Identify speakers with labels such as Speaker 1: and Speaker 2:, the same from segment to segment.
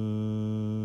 Speaker 1: mm-hmm.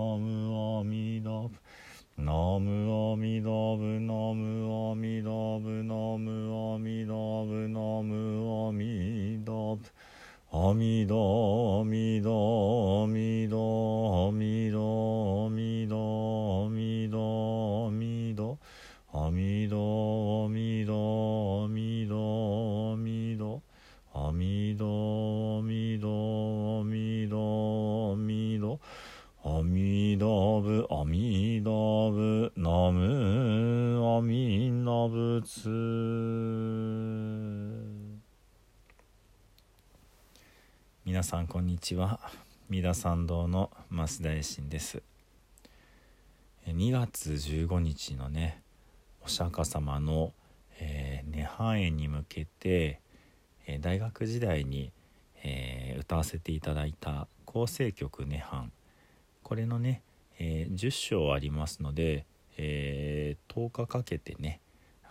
Speaker 1: ブナムアミダブ。ナムアミダブ。ナムアミダブ。ナムアミダブ。ナムアミダブ。アミダアミダアミダアミダアミダアミダ。アミダアミダアミダ。ミダブアミダブナムアミナブ皆さんこんにちは。三田参道の増田衛進です。え2月15日のねお釈迦様の、えー涅槃宴に向けて、えー大学時代に、えー歌わせていただいた構成曲涅槃。これのね、えー10章ありますので、えー10日かけてね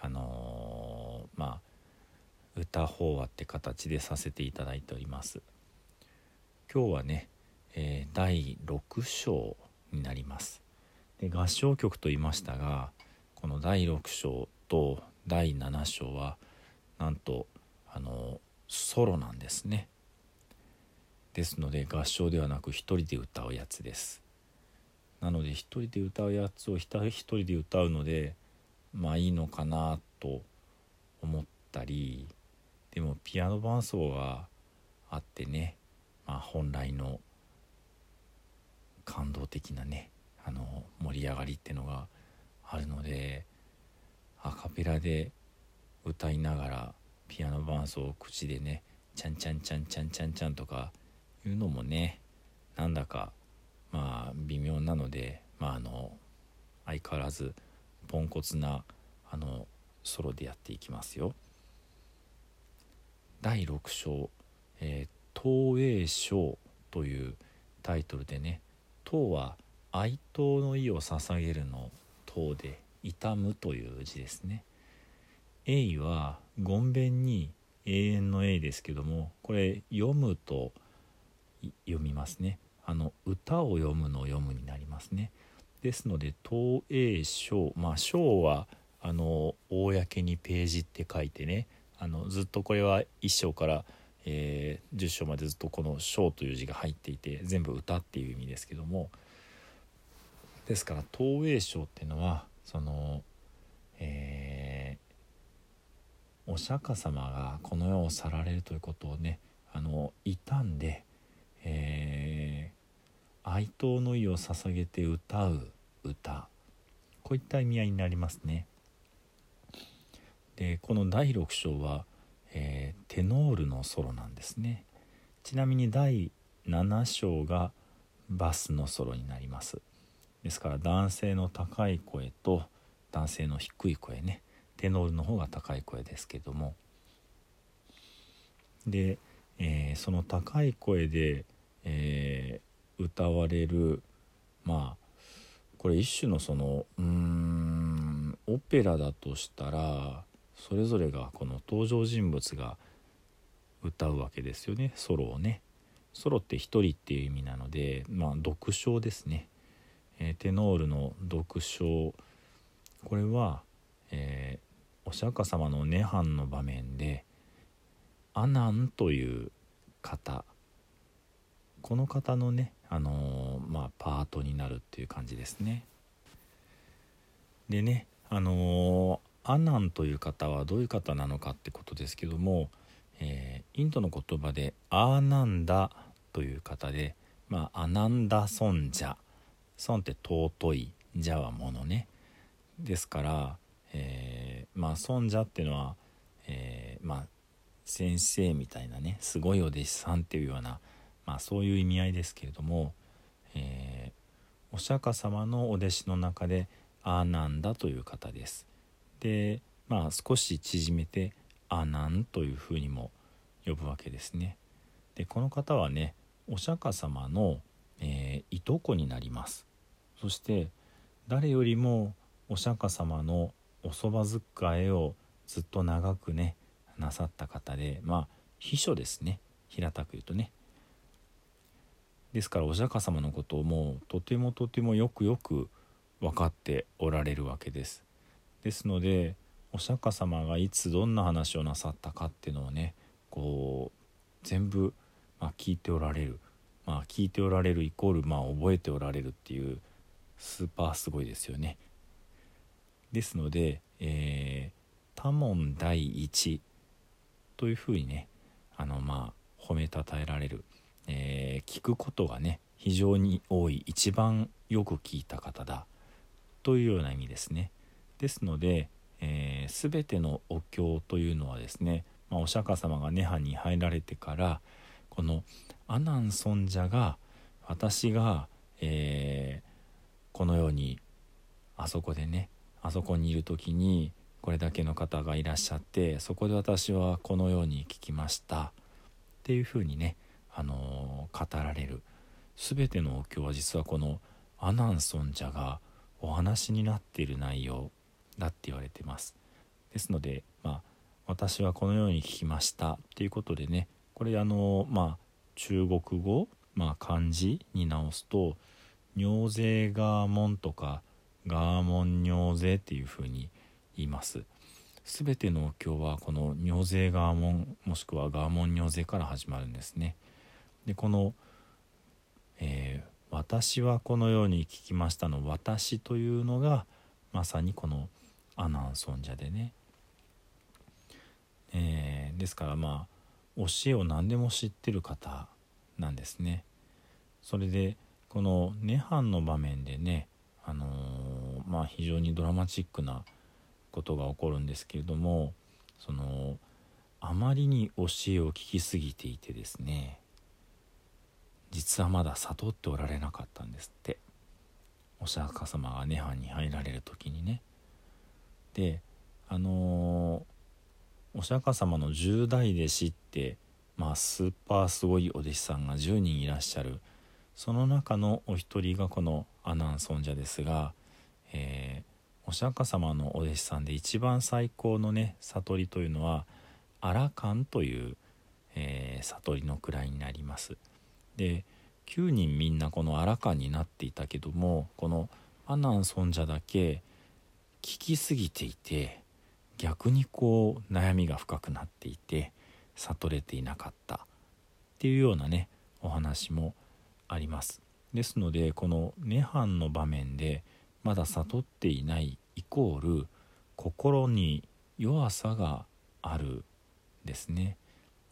Speaker 1: あのーまあ歌法話って形でさせていただいております。今日はね、えー第6章になります。で合唱曲と言いましたがこの第6章と第7章はなんとあのソロなんですね。ですので合唱ではなく一人で歌うやつです。なので一人で歌うやつを一人で歌うのでまあいいのかなと思ったりでもピアノ伴奏があってね、まあ、本来の感動的なねあの盛り上がりってのがあるのでアカペラで歌いながらピアノ伴奏を口でね「ちゃんちゃんちゃんちゃんちゃんちゃん」とかいうのもねなんだかまあ微妙なのでまああの相変わらずポンコツなあのソロでやっていきますよ。第6章「えー、東映章」というタイトルでね「東」は哀悼の意を捧げるの「東」で「痛む」という字ですね。永はごんべんに永遠の永ですけどもこれ読むと読みますねあの歌を読むのを読むになりますね。ですので東映章まあ章はあの公にページって書いてねあのずっとこれは1章から、えー10章までずっとこの「章」という字が入っていて全部歌っていう意味ですけども。ですから東映章っていうのはそのえーお釈迦様がこの世を去られるということをねあの傷んで、えー哀悼の意を捧げて歌う歌こういった意味合いになりますね。でこの第6章は、えーテノールのソロなんですね。ちなみに第7章がバスのソロになります。ですから男性の高い声と男性の低い声ねテノールの方が高い声ですけどもで、えーその高い声で、えー歌われるまあこれ一種のそのうーんオペラだとしたらそれぞれがこの登場人物が歌うわけですよねソロをね。ソロって一人っていう意味なのでまあ独唱ですね。えーテノールの独唱これは、えーお釈迦様の涅槃の場面で阿南という方この方のねあのー、まあパートになるっていう感じですね。でねあのー、アナンという方はどういう方なのかってことですけども、えー、インドの言葉でアーナンダという方でまあアナンダ尊者尊って尊い者はものね。ですから、えー、まあ尊者っていうのは、えー、まあ先生みたいなねすごいお弟子さんっていうような、まあ、そういう意味合いですけれども、えー、お釈迦様のお弟子の中でアーナンダという方です。でまあ少し縮めてアナンというふうにも呼ぶわけですね。でこの方はねお釈迦様の、えー、いとこになります。そして誰よりもお釈迦様のおそば使いをずっと長くねなさった方でまあ秘書ですね平たく言うとねですからお釈迦様のことをもうとてもとてもよくよく分かっておられるわけです。ですのでお釈迦様がいつどんな話をなさったかっていうのをねこう全部、まあ、聞いておられる。まあ聞いておられるイコールまあ覚えておられるっていうスーパーすごいですよね。ですので、えー、多聞第一というふうにねあのまあ褒めたたえられる、えー、聞くことがね非常に多い一番よく聞いた方だというような意味ですね。ですので、えー、全てのお経というのはですね、まあ、お釈迦様が涅槃に入られてからこの阿南尊者が私が、えー、このようにあそこでねあそこにいる時にこれだけの方がいらっしゃってそこで私はこのように聞きましたっていうふうにね、あの、語られる。全てのお経は実はこの阿南尊者がお話になっている内容だって言われてます。ですのでまあ私はこのように聞きましたっていうことでねこれあのまあ中国語、まあ、漢字に直すと「尿税ガーモン」とか「ガーモン尿税」っていうふうに言います。全てのお経はこの尿税ガーモンもしくはガーモン尿税から始まるんですね。でこの、えー私はこのように聞きましたの私というのがまさにこの阿南尊者でね、えー、ですからまあ教えを何でも知ってる方なんですね。それでこの涅槃の場面でねあのー、まあ非常にドラマチックなことが起こるんですけれどもそのあまりに教えを聞きすぎていてですね。実はまだ悟っておられなかったんですって。お釈迦様が涅槃に入られる時にね。であのー、お釈迦様の十大弟子ってまあスーパーすごいお弟子さんが10人いらっしゃる。その中のお一人がこの阿南尊者ですが、えー、お釈迦様のお弟子さんで一番最高のね悟りというのはアラカンという、えー、悟りの位になります。で9人みんなこのアラカンになっていたけどもこのアナン尊者だけ聞きすぎていて逆にこう悩みが深くなっていて悟れていなかった。っていうようなねお話もあります。ですのでこの涅槃の場面でまだ悟っていないイコール心に弱さがあるですね。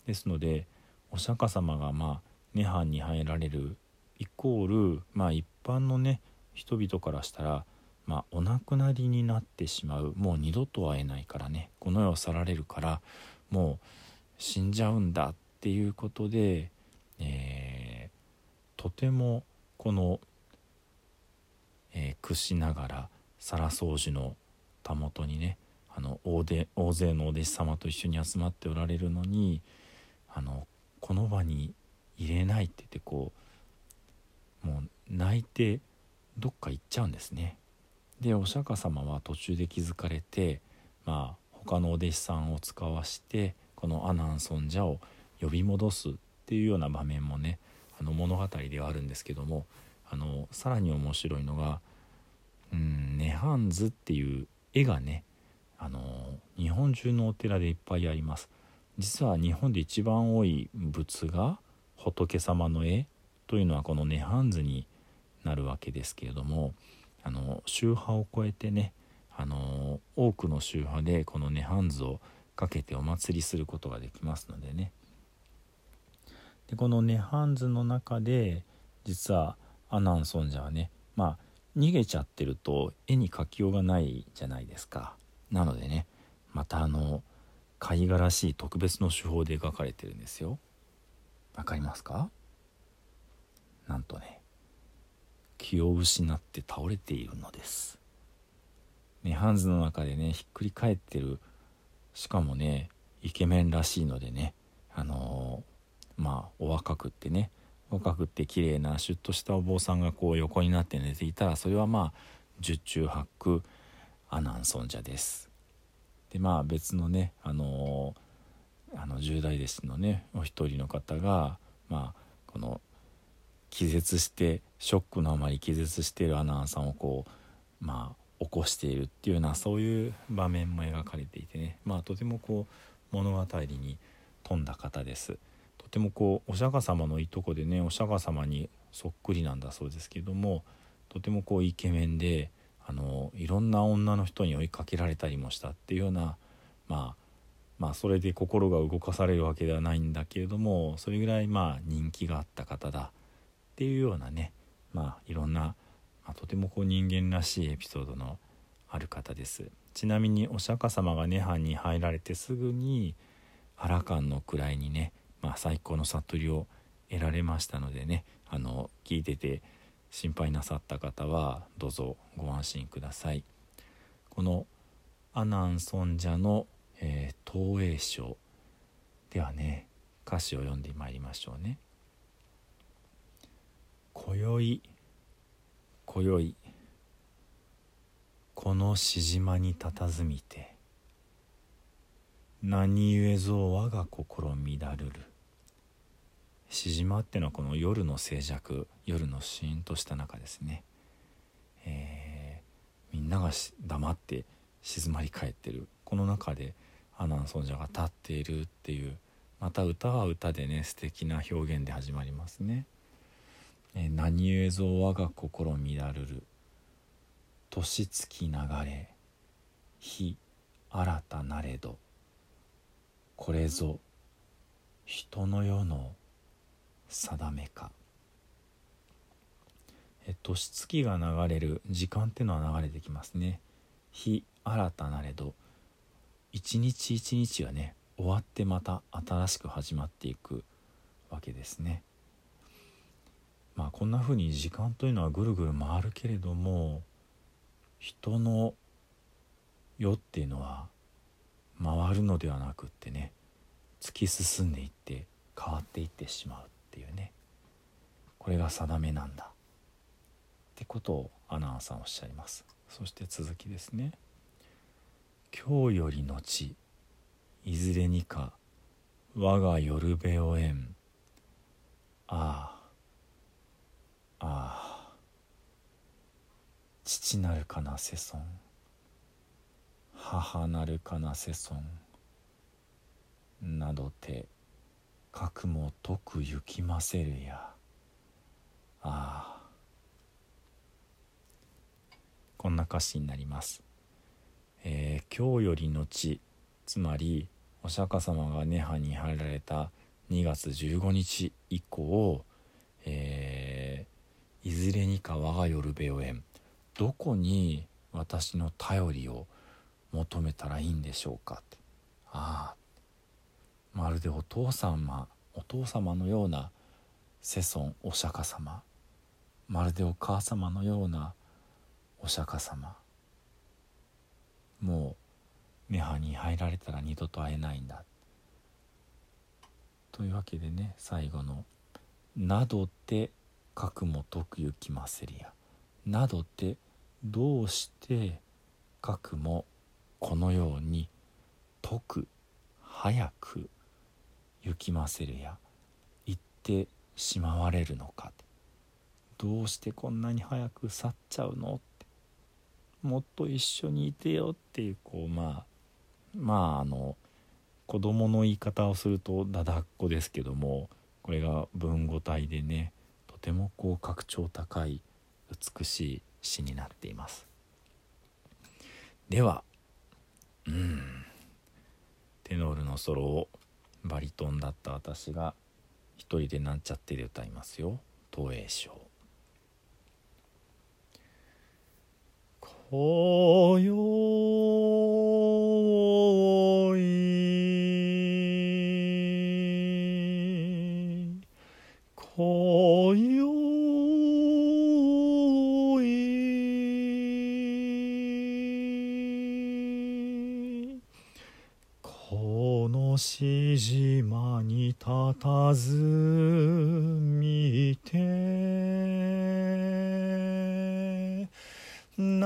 Speaker 1: ですのでお釈迦様がまあ涅槃に入られる。イコールまあ一般のね人々からしたらまあ、お亡くなりになってしまう。もう二度と会えないからね。この世を去られるからもう死んじゃうんだっていうことで、えー、とてもこの、えー、屈しながら皿掃除のたもとにねあの大で大勢のお弟子様と一緒に集まっておられるのにあのこの場に入れないって言ってこうもう泣いてどっか行っちゃうんですね。でお釈迦様は途中で気づかれてまあ他のお弟子さんを使わしてこの阿南尊者を呼び戻すっていうような場面もねあの物語ではあるんですけどもあのさらに面白いのが「うん涅槃図」っていう絵がねあの日本中のお寺でいっぱいあります。実は日本で一番多い仏が仏様の絵というのはこの涅槃図になるわけですけれどもあの宗派を超えてねあの多くの宗派でこの涅槃図をかけてお祭りすることができますのでね。でこの涅槃図の中で実は阿南尊者はねまあ逃げちゃってると絵に描きようがないじゃないですか。なのでねまたあの貝殻らしい特別の手法で描かれてるんですよ。わかりますか？なんとね気を失って倒れているのです。ねハンズの中でねひっくり返ってるしかもねイケメンらしいのでねあのー、まあお若くってね若くって綺麗なシュッとしたお坊さんがこう横になって寝ていたらそれはまあ十中八九阿南尊者です。でまあ別のねあのー、あの十大弟子のねお一人の方がまあこの気絶してショックのあまり気絶しているアナウンサーをこうまあ起こしているっていうようなそういう場面も描かれていてねまあとてもこう物語に富んだ方です。とてもこうお釈迦様のいとこでねお釈迦様にそっくりなんだそうですけどもとてもこうイケメンであのいろんな女の人に追いかけられたりもしたっていうようなまあまあそれで心が動かされるわけではないんだけれどもそれぐらいまあ人気があった方だ。っていうようなねまあいろんな、まあ、とてもこう人間らしいエピソードのある方です。ちなみにお釈迦様が涅槃に入られてすぐにアラカンの位にね、まあ、最高の悟りを得られましたのでねあの聞いてて心配なさった方はどうぞご安心ください。この阿南尊者の、えー、東映書ではね歌詞を読んでまいりましょうね今宵今宵このしじまに佇みて何故ぞ我が心乱るるしじまってのはこの夜の静寂夜のシーンとした中ですね、えー、みんなが黙って静まり返ってるこの中でアナン尊者が立っているっていうまた歌は歌でね素敵な表現で始まりますね。え何故ぞ我が心乱るる。年月流れ日新たなれど。これぞ人の世の定めか。え年月が流れる時間っていうのは流れてきますね。日新たなれど。一日一日はね終わってまた新しく始まっていくわけですね。まあこんな風に時間というのはぐるぐる回るけれども人の世っていうのは回るのではなくってね突き進んでいって変わっていってしまうっていうね。これが定めなんだ。ってことをアナウンサーおっしゃいます。そして続きですね。今日より後いずれにか我が夜べを縁。ああああ。父なるかな世尊母なるかな世尊などて核も解く行きませるや。ああ。こんな歌詞になります、えー、今日より後つまりお釈迦様が涅槃に入られた2月15日以降、えーいずれにか我が夜べよ縁。どこに私の頼りを求めたらいいんでしょうか。ってああまるでお父様お父様のような世尊お釈迦様。まるでお母様のようなお釈迦様。もう涅槃に入られたら二度と会えないんだ。というわけでね最後の「などて核も解くゆきませりや」などってどうして核もこのように解く早く行きませるや。言ってしまわれるのか。どうしてこんなに早く去っちゃうの？もっと一緒にいてよっていうこうまあまああの子供の言い方をするとだだっこですけどもこれが文語体でねとてもこう格調高い美しい詩になっています。ではうん。テノールのソロをバリトンだった私が一人でなんちゃってで歌いますよ。東映賞。およい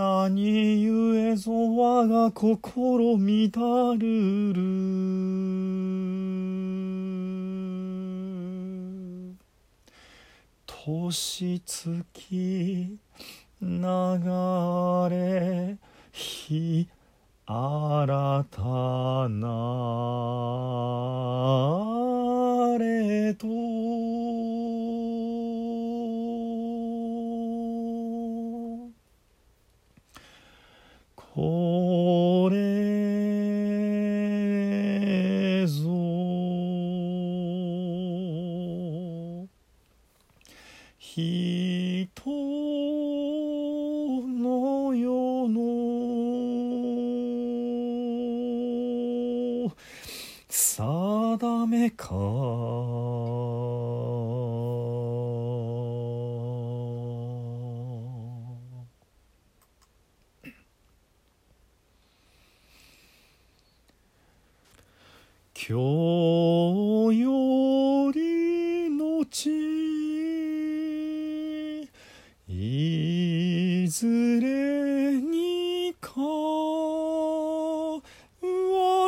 Speaker 1: 何故ぞ我が心乱るる？年月流れ日新たなれと。ちいずれにか我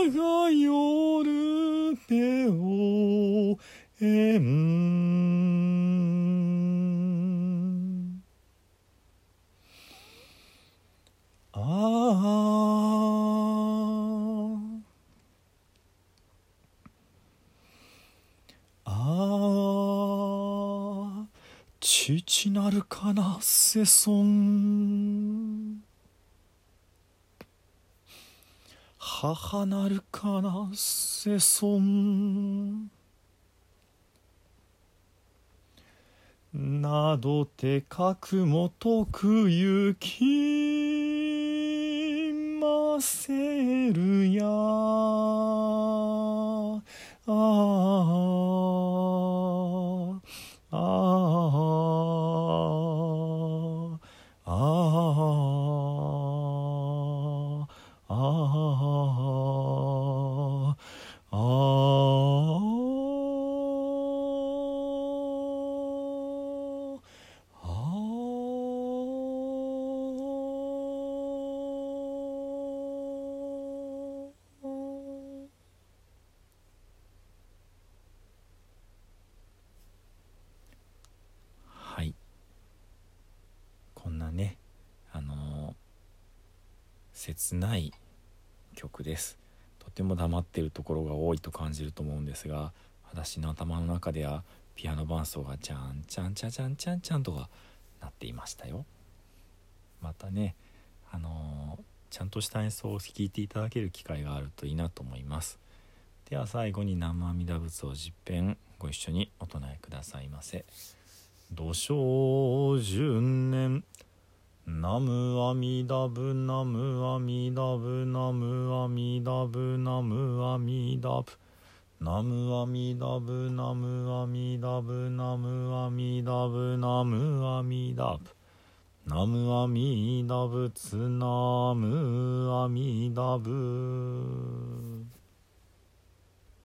Speaker 1: が夜べをえんああああ父なるかなせそん母なるかなせそんなどてかくもとくゆきませるや。あああああああはいこんなねあのー切ない曲です。とても黙ってるところが多いと感じると思うんですが私の頭の中ではピアノ伴奏がチャンチャンチャチャンチャンチャンとかなっていましたよまたねあのーちゃんとした演奏を聴いていただける機会があるといいなと思いますでは最後に南無阿弥陀仏を十遍ご一緒にお唱えくださいませ土生十年ナムアミダブナムアミダブナムアミダブナムアミダブ。ナムアミダブナムアミダブナムアミダブナムアミダブ。ナムアミダブツナムアミダブ。